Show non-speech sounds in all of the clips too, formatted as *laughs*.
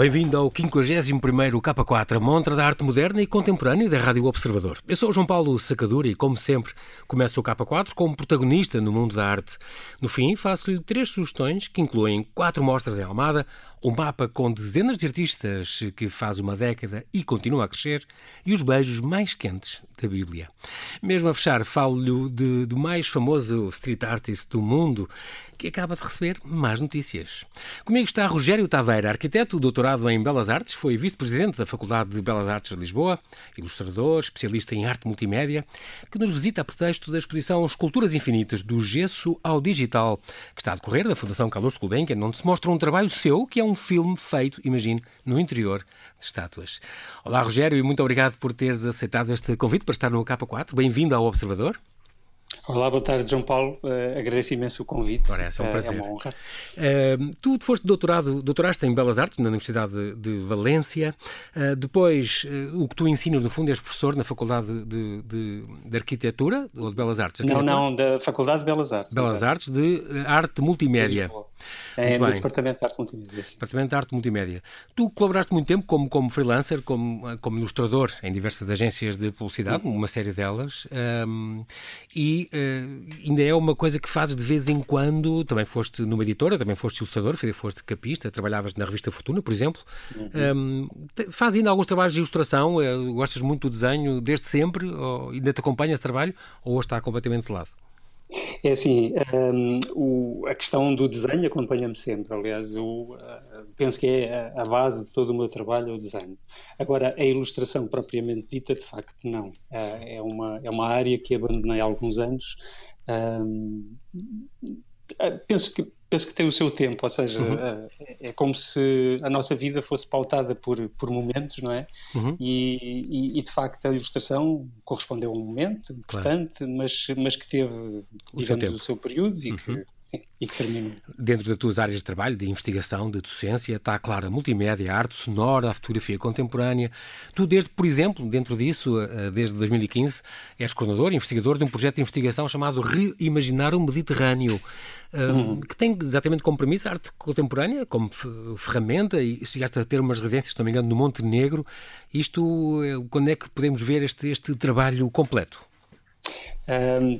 Bem-vindo ao 51º K4, a montra da arte moderna e contemporânea da Rádio Observador. Eu sou o João Paulo Sacadura e, como sempre, começo o K4 como protagonista no mundo da arte. No fim, faço-lhe três sugestões que incluem quatro mostras em Almada, um mapa com dezenas de artistas que faz uma década e continua a crescer e os beijos mais quentes da Bíblia. Mesmo a fechar, falo-lhe do mais famoso street artist do mundo que acaba de receber mais notícias. Comigo está Rogério Taveira, arquiteto, doutorado em Belas Artes, foi vice-presidente da Faculdade de Belas Artes de Lisboa, ilustrador, especialista em arte multimédia, que nos visita a pretexto da exposição Esculturas Infinitas, do gesso ao digital, que está a decorrer da Fundação Carlos Gulbenkian, onde se mostra um trabalho seu, que é um filme feito, imagine, no interior de estátuas. Olá, Rogério, e muito obrigado por teres aceitado este convite para estar no K4. Bem-vindo ao Observador. Olá, boa tarde, João Paulo. Uh, agradeço imenso o convite. Ora, é um prazer. Uh, é uma honra. Uh, tu foste doutorado, doutoraste em Belas Artes na Universidade de, de Valência. depois, o que tu ensinas, no fundo, és professor na Faculdade de, de, de Arquitetura ou de Belas Artes? Não, não, da Faculdade de Belas Artes. Belas. Artes de Arte Multimédia. É, no Departamento de Arte Multimédia. Sim. Departamento de Arte Multimédia. Tu colaboraste muito tempo como, como freelancer, como, como ilustrador em diversas agências de publicidade, uhum. uma série delas, um, e uh, ainda é uma coisa que fazes de vez em quando. Também foste numa editora, também foste ilustrador, foste capista, trabalhavas na revista Fortuna, por exemplo. Uhum. Um, faz ainda alguns trabalhos de ilustração, uh, gostas muito do desenho desde sempre, ou ainda te acompanha esse trabalho, ou está completamente de lado? É assim, um, o, a questão do desenho acompanha-me sempre. Aliás, eu uh, penso que é a, a, base de todo o meu trabalho, o desenho. Agora, a ilustração propriamente dita, de facto, não. Uh, é, uma, é uma área que abandonei há alguns anos. Um, penso que penso que tem o seu tempo, ou seja, uhum. é, é, como se a nossa vida fosse pautada por, por momentos, não é? Uhum. E, e, e, de facto a ilustração correspondeu a um momento importante, claro. mas, mas que teve, digamos, o seu, o seu período e uhum. que Sim, e que termine. Dentro das tuas áreas de trabalho, de investigação, de docência, está, claro, a multimédia, a arte sonora, a fotografia contemporânea. Tu, desde, por exemplo, dentro disso, eh, desde 2015, és coordenador, investigador de um projeto de investigação chamado Reimaginar o Mediterrâneo, eh, uhum. que tem exatamente como premissa a arte contemporânea, como ferramenta, e chegaste a ter umas residências, se não me engano, no Monte Negro. Isto, eh, quando é que podemos ver este, este trabalho completo? Um,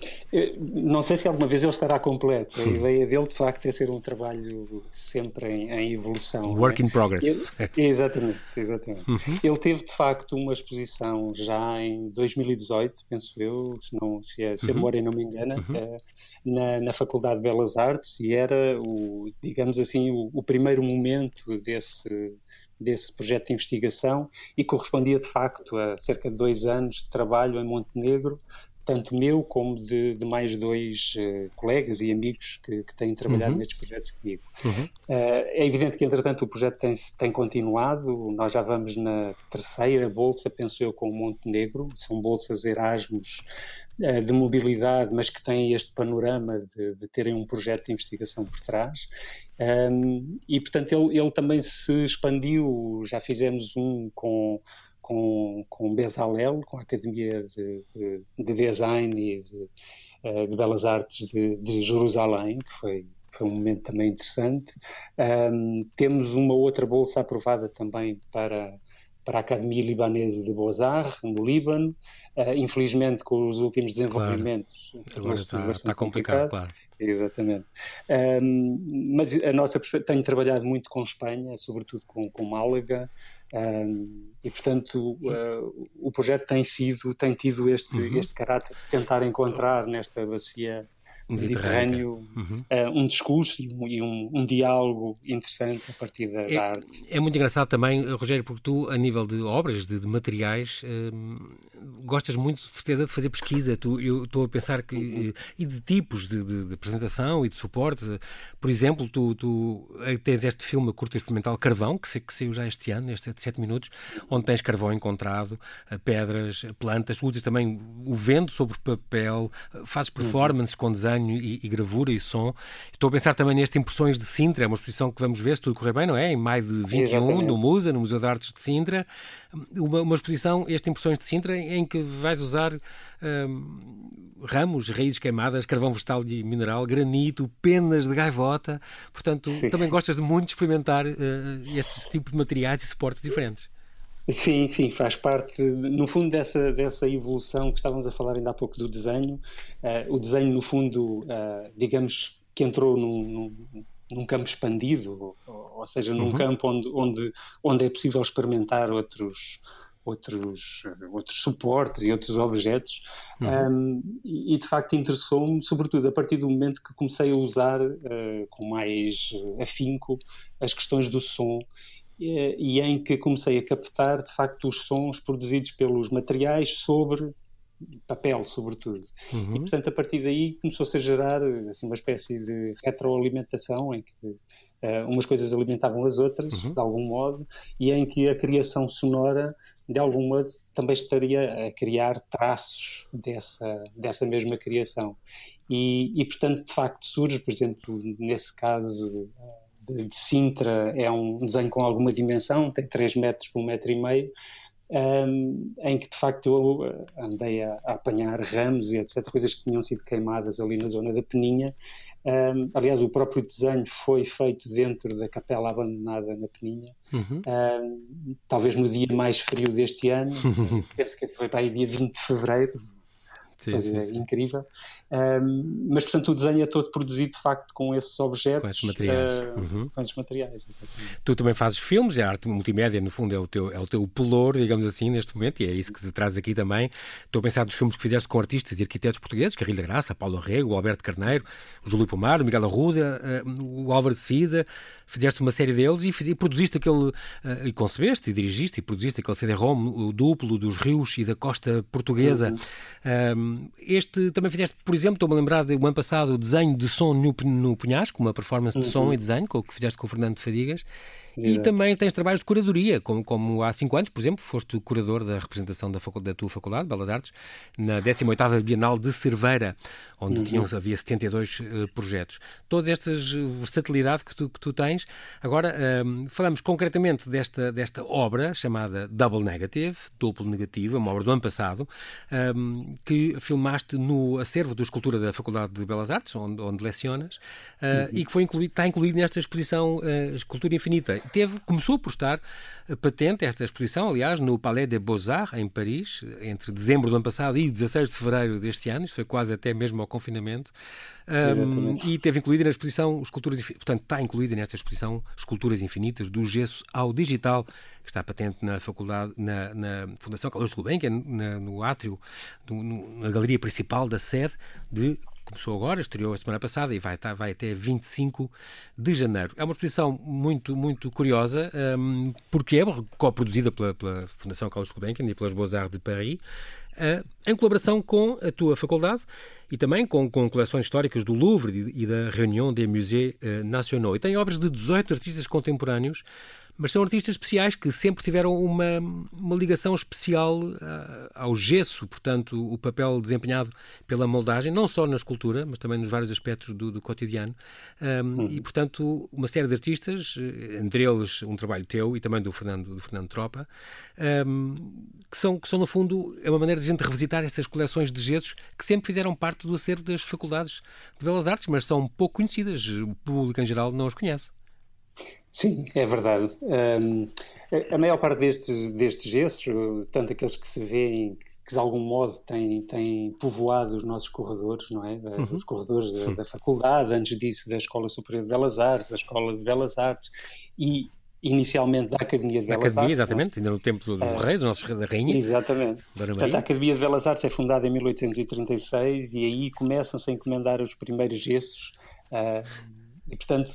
não sei se alguma vez ele estará completo. A ideia dele, de facto, é ser um trabalho sempre em, em evolução. Work é? in progress. Ele, exatamente, exatamente. Uhum. Ele teve, de facto, uma exposição já em 2018, penso eu, se, não, se, a, se a uhum. memória não me engana, uhum. uh, na, na, Faculdade de Belas Artes e era, o, digamos assim, o, o primeiro momento desse desse projeto de investigação e correspondia de facto a cerca de dois anos de trabalho em Montenegro tanto meu como de, de mais dois uh, colegas e amigos que, que têm trabalhado uhum. nestes projetos comigo. Uhum. Uh, é evidente que, entretanto, o projeto tem, tem continuado, nós já vamos na terceira bolsa, penso eu, com o Montenegro, são bolsas Erasmus uh, de mobilidade, mas que têm este panorama de, de terem um projeto de investigação por trás. Um, e, portanto, ele, ele também se expandiu, já fizemos um com com, com Bezalel, com a Academia de, de, de Design e de, uh, de Belas Artes de, de, Jerusalém, que foi, foi um momento também interessante. Um, temos uma outra bolsa aprovada também para, para a Academia Libanesa de Beaux-Arts, no Líbano. Uh, infelizmente, com os últimos desenvolvimentos, claro. agora está, está complicado, claro. Exatamente. Um, mas a nossa tenho trabalhado muito com Espanha, sobretudo com, com Málaga, um, e portanto uh, o projeto tem sido tem tido este uhum. este caráter de tentar encontrar nesta bacia Mediterrâneo, uhum. uh, um discurso e, um, um, diálogo interessante a partir da, é, da, arte. É muito engraçado também, Rogério, porque tu, a nível de obras, de, de materiais, uh, gostas muito, de certeza, de fazer pesquisa. Tu, eu estou a pensar que. Uhum. E de tipos de, de, de, apresentação e de suporte. Por exemplo, tu, tu eh, tens este filme curto experimental Carvão, que, que saiu já este ano, este de 7 minutos, onde tens carvão encontrado, pedras, plantas, usas também o vento sobre papel, fazes uhum. performances uhum. com desenho desenho e, e, gravura e som. Estou a pensar também neste Impressões de Sintra, é uma exposição que vamos ver se tudo correr bem, não é? Em maio de 21, Exatamente. no MUSA, no Museu de Artes de Sintra. Uma, uma exposição, este Impressões de Sintra, em que vais usar hum, ramos, raízes queimadas, carvão vegetal e mineral, granito, penas de gaivota. Portanto, Sim. também gostas de muito experimentar uh, este tipo de materiais e suportes diferentes. Sim, sim, faz parte, no fundo, dessa, dessa evolução que estávamos a falar ainda há pouco do desenho. Uh, o desenho, no fundo, uh, digamos que entrou num, num, num campo expandido, ou, ou seja, num uhum. campo onde, onde, onde é possível experimentar outros, outros, outros suportes e outros objetos. Uhum. Um, e, de facto interessou-me, sobretudo a partir do momento que comecei a usar uh, com mais afinco as questões do som e em que comecei a captar de facto os sons produzidos pelos materiais sobre papel, sobretudo. Uhum. E portanto, a partir daí começou-se a gerar assim, uma espécie de retroalimentação em que uh, umas coisas alimentavam as outras, uhum. de algum modo, e em que a criação sonora, de algum modo, também estaria a criar traços dessa, dessa mesma criação. E, e portanto, de facto, surge, por exemplo, nesse caso. Uh, de Sintra é um desenho com alguma dimensão, tem 3 metros por 1 metro e meio, um, em que de facto eu eh, andei a, a, apanhar ramos e etc, coisas que tinham sido queimadas ali na zona da Peninha. Um, aliás, o próprio desenho foi feito dentro da capela abandonada na Peninha, uhum. um, talvez no dia mais frio deste ano, *laughs* penso que foi para aí dia 20 de fevereiro, sim, coisa sim, sim. incrível. Um, mas, portanto, o desenho é todo produzido, de facto, com esses objetos. Com esses materiais. Uh, uhum. Com esses materiais, exatamente. Tu também fazes filmes, a arte multimédia, no fundo, é o teu, é o teu pelour, digamos assim, neste momento, e é isso que te traz aqui também. Estou a pensar nos filmes que fizeste com artistas e arquitetos portugueses, Carrilho da Graça, Paulo Rego, o Alberto Carneiro, o Júlio Pomar, o Miguel Arruda, uh, o Álvaro de Cisa, fizeste uma série deles e, e produziste aquele, uh, e concebeste, e dirigiste, e produziste aquele CD-ROM, o duplo dos rios e da costa portuguesa. Uhum. este também fizeste, por exemplo, estou-me a lembrar do ano passado o desenho de som no, no Punhasco, uma performance de som uhum. e desenho, com o que fizeste com o Fernando Fadigas. Exato. E também tens trabalhos de curadoria, como, como há cinco anos, por exemplo, foste curador da representação da, da tua Faculdade de Belas Artes na 18ª Bienal de Cerveira, onde uhum. tinham, havia 72 uh, eh, projetos. Toda esta versatilidade que tu, que tu tens. Agora, um, ehm, falamos concretamente desta, desta obra chamada Double Negative, duplo negativo, uma obra do ano passado, um, ehm, que filmaste no acervo de escultura da Faculdade de Belas Artes, onde, onde lecionas, uh, uhum. e que foi incluído, está incluído nesta exposição uh, Escultura Infinita teve, começou por estar patente esta exposição, aliás, no Palais des Beaux-Arts, em Paris, entre dezembro do ano passado e 16 de fevereiro deste ano, isto foi quase até mesmo ao confinamento, um, e teve incluída na exposição Esculturas portanto, está incluída nesta exposição Esculturas Infinitas, do gesso ao digital, que está patente na faculdade, na, na Fundação Carlos de Gulbenkian, no átrio, no, no, na galeria principal da sede de começou agora, estreou a semana passada e vai, tá, vai até 25 de janeiro. É uma exposição muito, muito curiosa, um, porque é co-produzida pela, pela, Fundação Carlos Gulbenkian e pelas Beaux-Arts de Paris, uh, em colaboração com a tua faculdade e também com, com coleções históricas do Louvre e, e da Réunion des Musées uh, Nationaux. E tem obras de 18 artistas contemporâneos mas são artistas especiais que sempre tiveram uma, uma ligação especial uh, ao gesso, portanto, o papel desempenhado pela moldagem, não só na escultura, mas também nos vários aspectos do, do cotidiano. Um, uhum. E, portanto, uma série de artistas, eh, entre eles um trabalho teu e também do Fernando, do Fernando Tropa, um, que, são, que são, no fundo, é uma maneira de a gente revisitar essas coleções de gessos que sempre fizeram parte do acervo das faculdades de Belas Artes, mas são pouco conhecidas. O público em geral não as conhece. Sim, é verdade. Um, a maior parte destes, destes gestos, tanto aqueles que se vêem que de algum modo têm, têm povoado os nossos corredores, não é? Uhum. Os corredores da, da, faculdade, antes disso da Escola Superior de Belas Artes, da Escola de Belas Artes e inicialmente da Academia de Belas Academia, Artes. Exatamente, ainda no tempo dos uh, reis, dos nossos da rainha. Exatamente. Portanto, a Academia de Belas Artes é fundada em 1836 e aí começam-se a encomendar os primeiros gessos uh, e, portanto,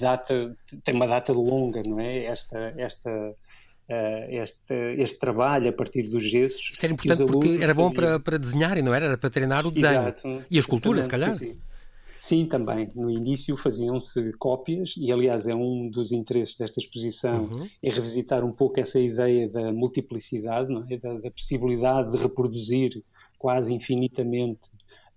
data, tem uma data longa, não é? Esta, esta, uh, este, este trabalho a partir dos gessos. Isto era importante porque era bom para, para desenharem, não era? Era para treinar o desenho. Exato, e a escultura, se calhar. Sim. Sim, também. No início faziam-se cópias e, aliás, é um dos interesses desta exposição uhum. é revisitar um pouco essa ideia da multiplicidade, é? da, da possibilidade de reproduzir quase infinitamente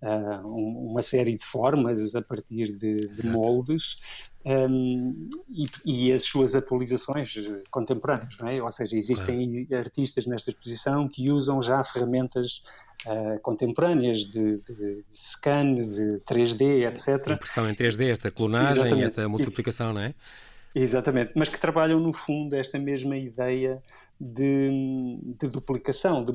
uh, uma série de formas a partir de, de moldes um, e, e, as suas atualizações contemporâneas, não é? Ou seja, existem claro. artistas nesta exposição que usam já ferramentas uh, contemporâneas de, de, scan, de 3D, etc. A impressão em 3D, esta clonagem, Exatamente. esta multiplicação, não é? Exatamente, mas que trabalham no fundo esta mesma ideia de, de duplicação, de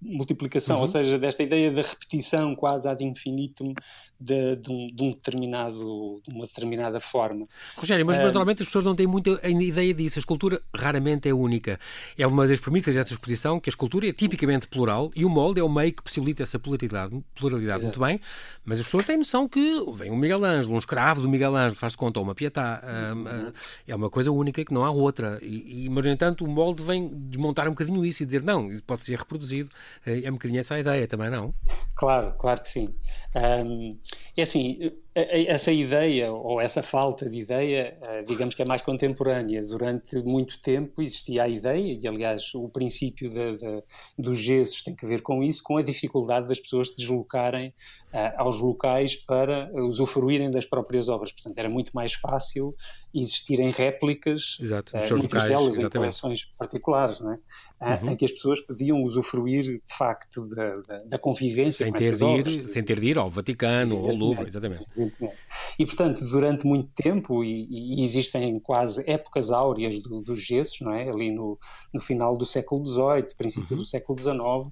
multiplicação, uhum. ou seja, desta ideia da repetição quase ad infinitum de, de, um, de, um, determinado, de uma determinada forma. Rogério, mas, normalmente as pessoas não têm muita ideia disso. A escultura raramente é única. É uma das premissas desta exposição que a escultura é tipicamente plural e o molde é o meio que possibilita essa pluralidade, pluralidade muito bem, mas as pessoas têm noção que vem um Miguel Ângelo, um escravo do Miguel Ângelo, faz de conta, ou uma Pietà, uh, uh, é uma coisa única que não há outra. E, e, mas, no entanto, o molde vem desmontar um bocadinho isso e dizer, não, isso pode ser reproduzido. Eh, é um bocadinho essa a ideia também, não? Claro, claro que sim. Um, é assim, essa ideia, ou essa falta de ideia, eh, digamos que é mais contemporânea. Durante muito tempo existia a ideia, e aliás o princípio de, de, dos gessos tem que ver com isso, com a dificuldade das pessoas se deslocarem uh, aos locais para usufruírem das próprias obras. Portanto, era muito mais fácil existirem réplicas, Exato, uh, muitas locais, delas exatamente. em coleções particulares, não é? uhum. em que as pessoas podiam usufruir de facto da, da, da convivência sem ter, de ir, obras, sem ter de ir ao Vaticano ou ao Louvre, exatamente. E portanto, durante muito tempo, e, e existem quase épocas áureas do, dos gessos, não é? ali no, no final do século XVIII, princípio uhum. do século XIX, uh,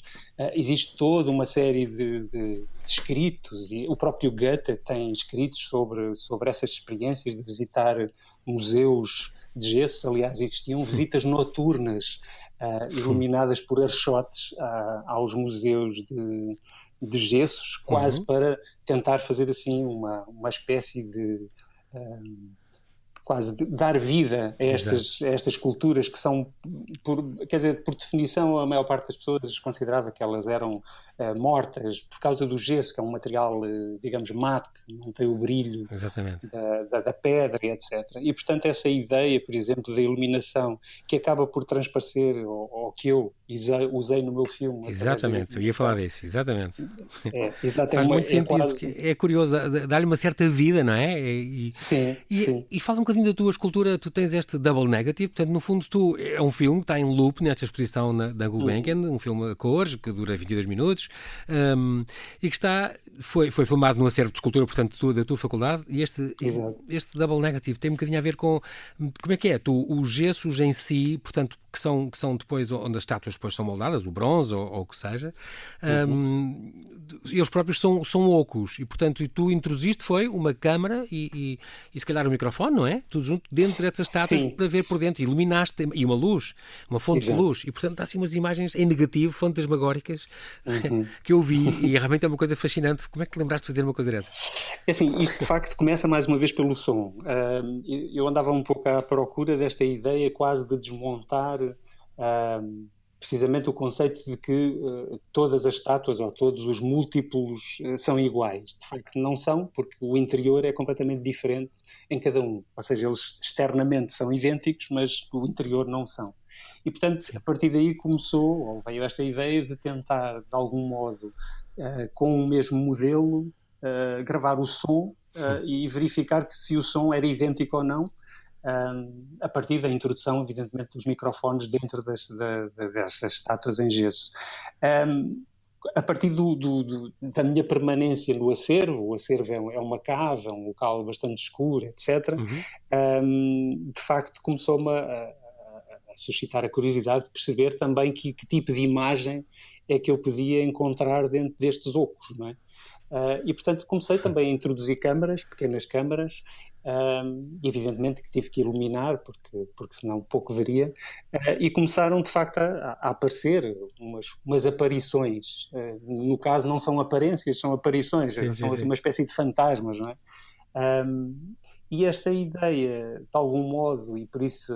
existe toda uma série de, de, de, escritos, e o próprio Goethe tem escritos sobre, sobre essas experiências de visitar museus de gesso, aliás, existiam visitas noturnas uh, iluminadas por archotes uh, aos museus de, de gessos, quase uhum. para tentar fazer assim uma, uma espécie de. Um, quase de dar vida a estas, a estas culturas que são, por, quer dizer, por definição, a maior parte das pessoas considerava que elas eram uh, mortas por causa do gesso, que é um material, uh, digamos, mate, não tem o brilho da, da, da, pedra, etc. E, portanto, essa ideia, por exemplo, da iluminação, que acaba por transparecer, ou, ou que eu usei no meu filme. Exatamente, eu ia falar disso, exatamente. É, exatamente. Faz muito é sentido, quase... é curioso, dá-lhe uma certa vida, não é? E, sim, e, sim. E fala um bocadinho da tua escultura, tu tens este double negative, portanto, no fundo, tu, é um filme que está em loop nesta exposição na, da Gulbenkian, uhum. um filme a cores, que dura 22 minutos, um, e que está, foi, foi filmado no acervo de escultura, portanto, tu, da tua faculdade, e este, este double negative tem um bocadinho a ver com, como é que é, tu, os gessos em si, portanto, que são, que são depois onde as estátuas depois são moldadas, o bronze ou, ou o que seja, uhum. um, eles próprios são, são ocos e, portanto, tu introduziste foi uma câmara e, e, e, se calhar um microfone, não é? Tudo junto dentro dessas estátuas Sim. para ver por dentro, iluminaste e uma luz, uma fonte Exato. de luz e, portanto, há assim umas imagens em negativo, fantasmagóricas uhum. *laughs* que eu vi e realmente é uma coisa fascinante. Como é que lembraste de fazer uma coisa dessa? É assim, isto de facto começa mais uma vez pelo som. Eu andava um pouco à procura desta ideia quase de desmontar uh, precisamente o conceito de que uh, todas as estátuas ou todos os múltiplos uh, são iguais. De facto, não são, porque o interior é completamente diferente em cada um. Ou seja, eles externamente são idênticos, mas o interior não são. E, portanto, a partir daí começou, ou veio esta ideia de tentar, de algum modo, uh, com o mesmo modelo, gravar o som e verificar que se o som era idêntico ou não um, a partir da introdução, evidentemente, dos microfones dentro das, da, dessas estátuas em gesso. Um, a partir do, do, do, da minha permanência no acervo, o acervo é, é uma cave, é um local bastante escuro, etc., uhum. um, de facto começou-me a, a, suscitar a curiosidade de perceber também que, que, tipo de imagem é que eu podia encontrar dentro destes ocos, não é? Uh, e portanto comecei também a introduzir câmaras, pequenas câmaras, um, evidentemente que tive que iluminar, porque, porque senão pouco veria, uh, e começaram de facto a, a aparecer umas, umas aparições. Uh, no caso, não são aparências, são aparições, sim, são sim, assim, sim. uma espécie de fantasmas, não é? Um, e esta ideia, de algum modo, e por isso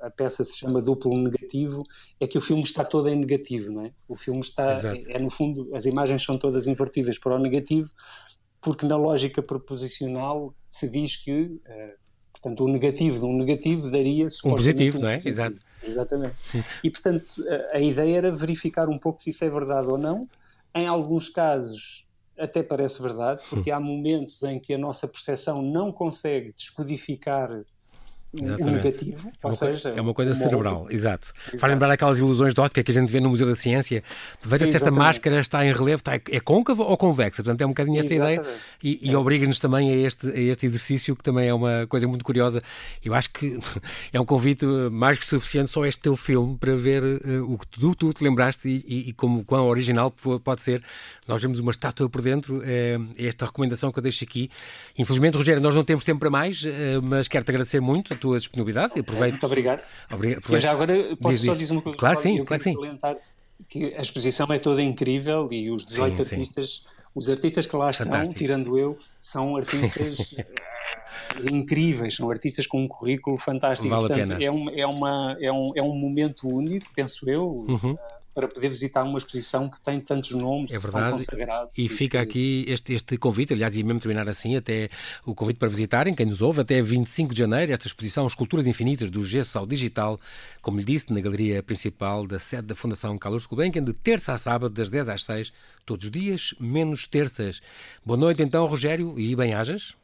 a peça se chama duplo negativo, é que o filme está todo em negativo, não é? O filme está, é, é, no fundo, as imagens são todas invertidas para o negativo, porque na lógica proposicional se diz que, uh, portanto, o negativo de um negativo daria um positivo, um não é? Positivo. Exato. Exatamente. E, portanto, a, a ideia era verificar um pouco se isso é verdade ou não. Em alguns casos até parece verdade, porque hum. há momentos em que a nossa percepção não consegue descodificar Exatamente. o negativo. É uma, seja, é uma coisa cerebral, exato. exato. Faz lembrar aquelas ilusões de ótica que a gente vê no Museu da Ciência. Veja se esta máscara está em relevo, está, é côncava ou convexa. Portanto, é um bocadinho esta exatamente. ideia e, e é. obriga-nos também a este, a este exercício, que também é uma coisa muito curiosa. Eu acho que *laughs* é um convite mais que suficiente só este teu filme para ver uh, o que tu, tu te lembraste e, e, e como quão original pode ser. Nós vemos uma estátua por dentro, é, é esta recomendação que eu deixo aqui. Infelizmente, Rogério, nós não temos tempo para mais, uh, mas quero-te agradecer muito tua disponibilidade. Aproveito. Muito obrigado. obrigado. Eu já agora posso diz, só dizer uma coisa. Claro que sim, claro que sim. Que a exposição é toda incrível e os 18 sim, artistas, sim. os artistas que lá estão, Fantástico. tirando eu, são artistas *laughs* eh, incríveis, são artistas com um currículo fantástico. Vale Portanto, a pena. É, um, é, uma, é, um, é um momento único, penso eu. Uhum. Uh, para poder visitar uma exposição que tem tantos nomes, é verdade. consagrados. E, e fica aqui este, este convite, aliás, ia mesmo terminar assim, até o convite para visitarem, quem nos ouve, até 25 de janeiro, esta exposição Esculturas Infinitas do Gesso ao Digital, como lhe disse, na galeria principal da sede da Fundação Carlos Gulbenkian, de terça a sábado, das 10 às 6, todos os dias, menos terças. Boa noite então, Rogério, e bem-ajas.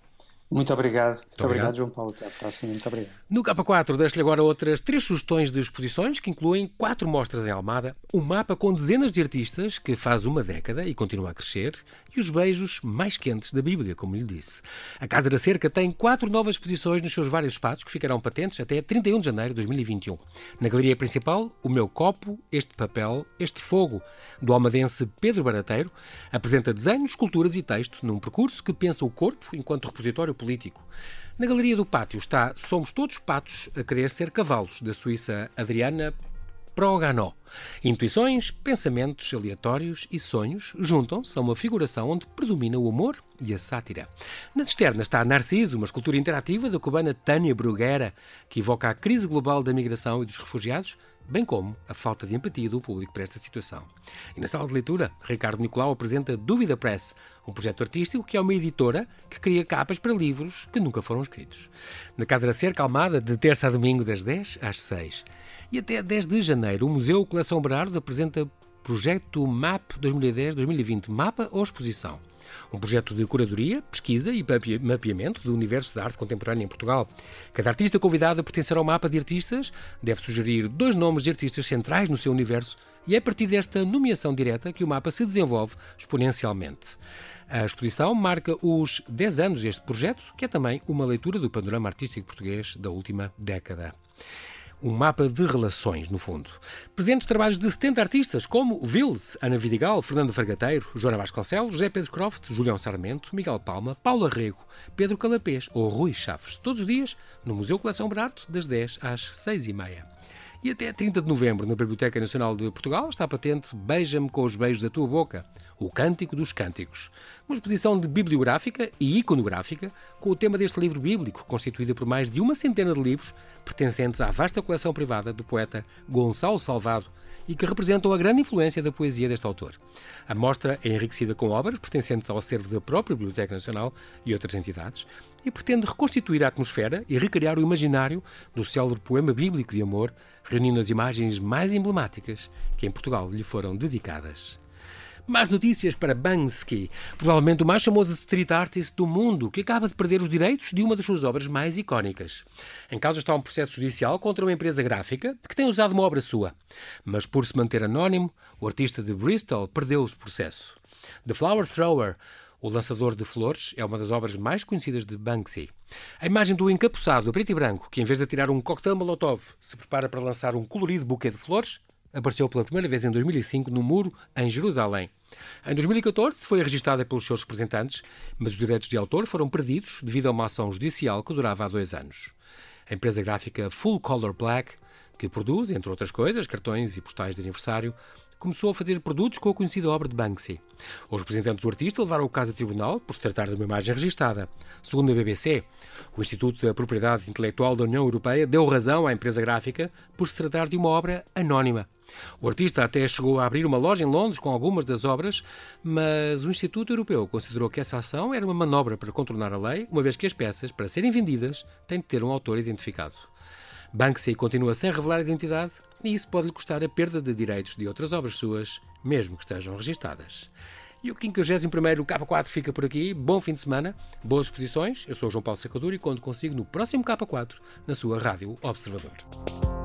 Muito obrigado. Muito, Muito obrigado. obrigado, João Paulo. Até à próxima. Muito obrigado. No K4, deixo-lhe agora outras três sugestões de exposições que incluem quatro mostras em Almada, um mapa com dezenas de artistas que faz uma década e continua a crescer, e os beijos mais quentes da Bíblia, como lhe disse. A Casa da Cerca tem quatro novas exposições nos seus vários espaços que ficarão patentes até 31 de janeiro de 2021. Na galeria principal, O Meu Copo, Este Papel, Este Fogo, do almadense Pedro Barateiro, apresenta desenhos, esculturas e texto num percurso que pensa o corpo enquanto repositório político. Na galeria do pátio está Somos Todos Patos a Querer Ser Cavalos, da suíça Adriana Proganó. Intuições, pensamentos aleatórios e sonhos juntam-se a uma figuração onde predomina o amor e a sátira. Na externa está Narciso, uma escultura interativa da cubana Tânia Bruguera, que evoca a crise global da migração e dos refugiados, bem como a falta de empatia do público para esta situação. E na sala de leitura, Ricardo Nicolau apresenta Dúvida Press, um projeto artístico que é uma editora que cria capas para livros que nunca foram escritos. Na Casa da Cerca Almada, de terça a domingo, das 10 às 6. E até 10 de janeiro, o Museu Coleção Berardo apresenta Projeto MAP 2010-2020, mapa ou exposição. Um projeto de curadoria, pesquisa e mapeamento do universo da arte contemporânea em Portugal. Cada artista convidado a pertencer ao mapa de artistas deve sugerir dois nomes de artistas centrais no seu universo e é a partir desta nomeação direta que o mapa se desenvolve exponencialmente. A exposição marca os 10 anos deste projeto, que é também uma leitura do panorama artístico português da última década um mapa de relações, no fundo. Presentes trabalhos de 70 artistas, como Vils, Ana Vidigal, Fernando Fargateiro, Joana Vasconcelos, José Pedro Croft, Julião Sarmento, Miguel Palma, Paula Rego, Pedro Calapés ou Rui Chaves. Todos os dias no Museu Coleção Barato, das 10 às 6 e meia. E até 30 de novembro, na Biblioteca Nacional de Portugal, está patente Beija-me com os beijos da tua boca, o Cântico dos Cânticos. Uma exposição de bibliográfica e iconográfica com o tema deste livro bíblico, constituída por mais de uma centena de livros pertencentes à vasta coleção privada do poeta Gonçalo Salvado e que representam a grande influência da poesia deste autor. A mostra é enriquecida com obras pertencentes ao acervo da própria Biblioteca Nacional e outras entidades e pretende reconstituir a atmosfera e recriar o imaginário do célebre poema bíblico de amor, reunindo as imagens mais emblemáticas que em Portugal lhe foram dedicadas. Más notícias para Bansky, provavelmente o mais famoso street artist do mundo, que acaba de perder os direitos de uma das suas obras mais icónicas. Em causa está um processo judicial contra uma empresa gráfica que tem usado uma obra sua. Mas por se manter anónimo, o artista de Bristol perdeu o processo. The Flower Thrower, o lançador de flores é uma das obras mais conhecidas de Banksy. A imagem do encapuçado, preto e branco, que em vez de tirar um coquetel molotov, se prepara para lançar um colorido buquê de flores, apareceu pela primeira vez em 2005 no muro em Jerusalém. Em 2014 foi registada pelos seus representantes, mas os direitos de autor foram perdidos devido a uma ação judicial que durava há dois anos. A empresa gráfica Full Color Black, que produz, entre outras coisas, cartões e postais de aniversário, começou a fazer produtos com a conhecida obra de Banksy. Os representantes do artista levaram o caso a tribunal por se tratar de uma imagem registada. Segundo a BBC, o Instituto da Propriedade Intelectual da União Europeia deu razão à empresa gráfica por se tratar de uma obra anónima. O artista até chegou a abrir uma loja em Londres com algumas das obras, mas o Instituto Europeu considerou que essa ação era uma manobra para contornar a lei, uma vez que as peças, para serem vendidas, têm de ter um autor identificado. Banksy continua sem revelar a identidade e isso pode lhe custar a perda de direitos de outras obras suas, mesmo que estejam registadas. E o 51º K4 fica por aqui. Bom fim de semana, boas exposições. Eu sou João Paulo Sacadura e conto consigo no próximo K4 na sua Rádio Observador.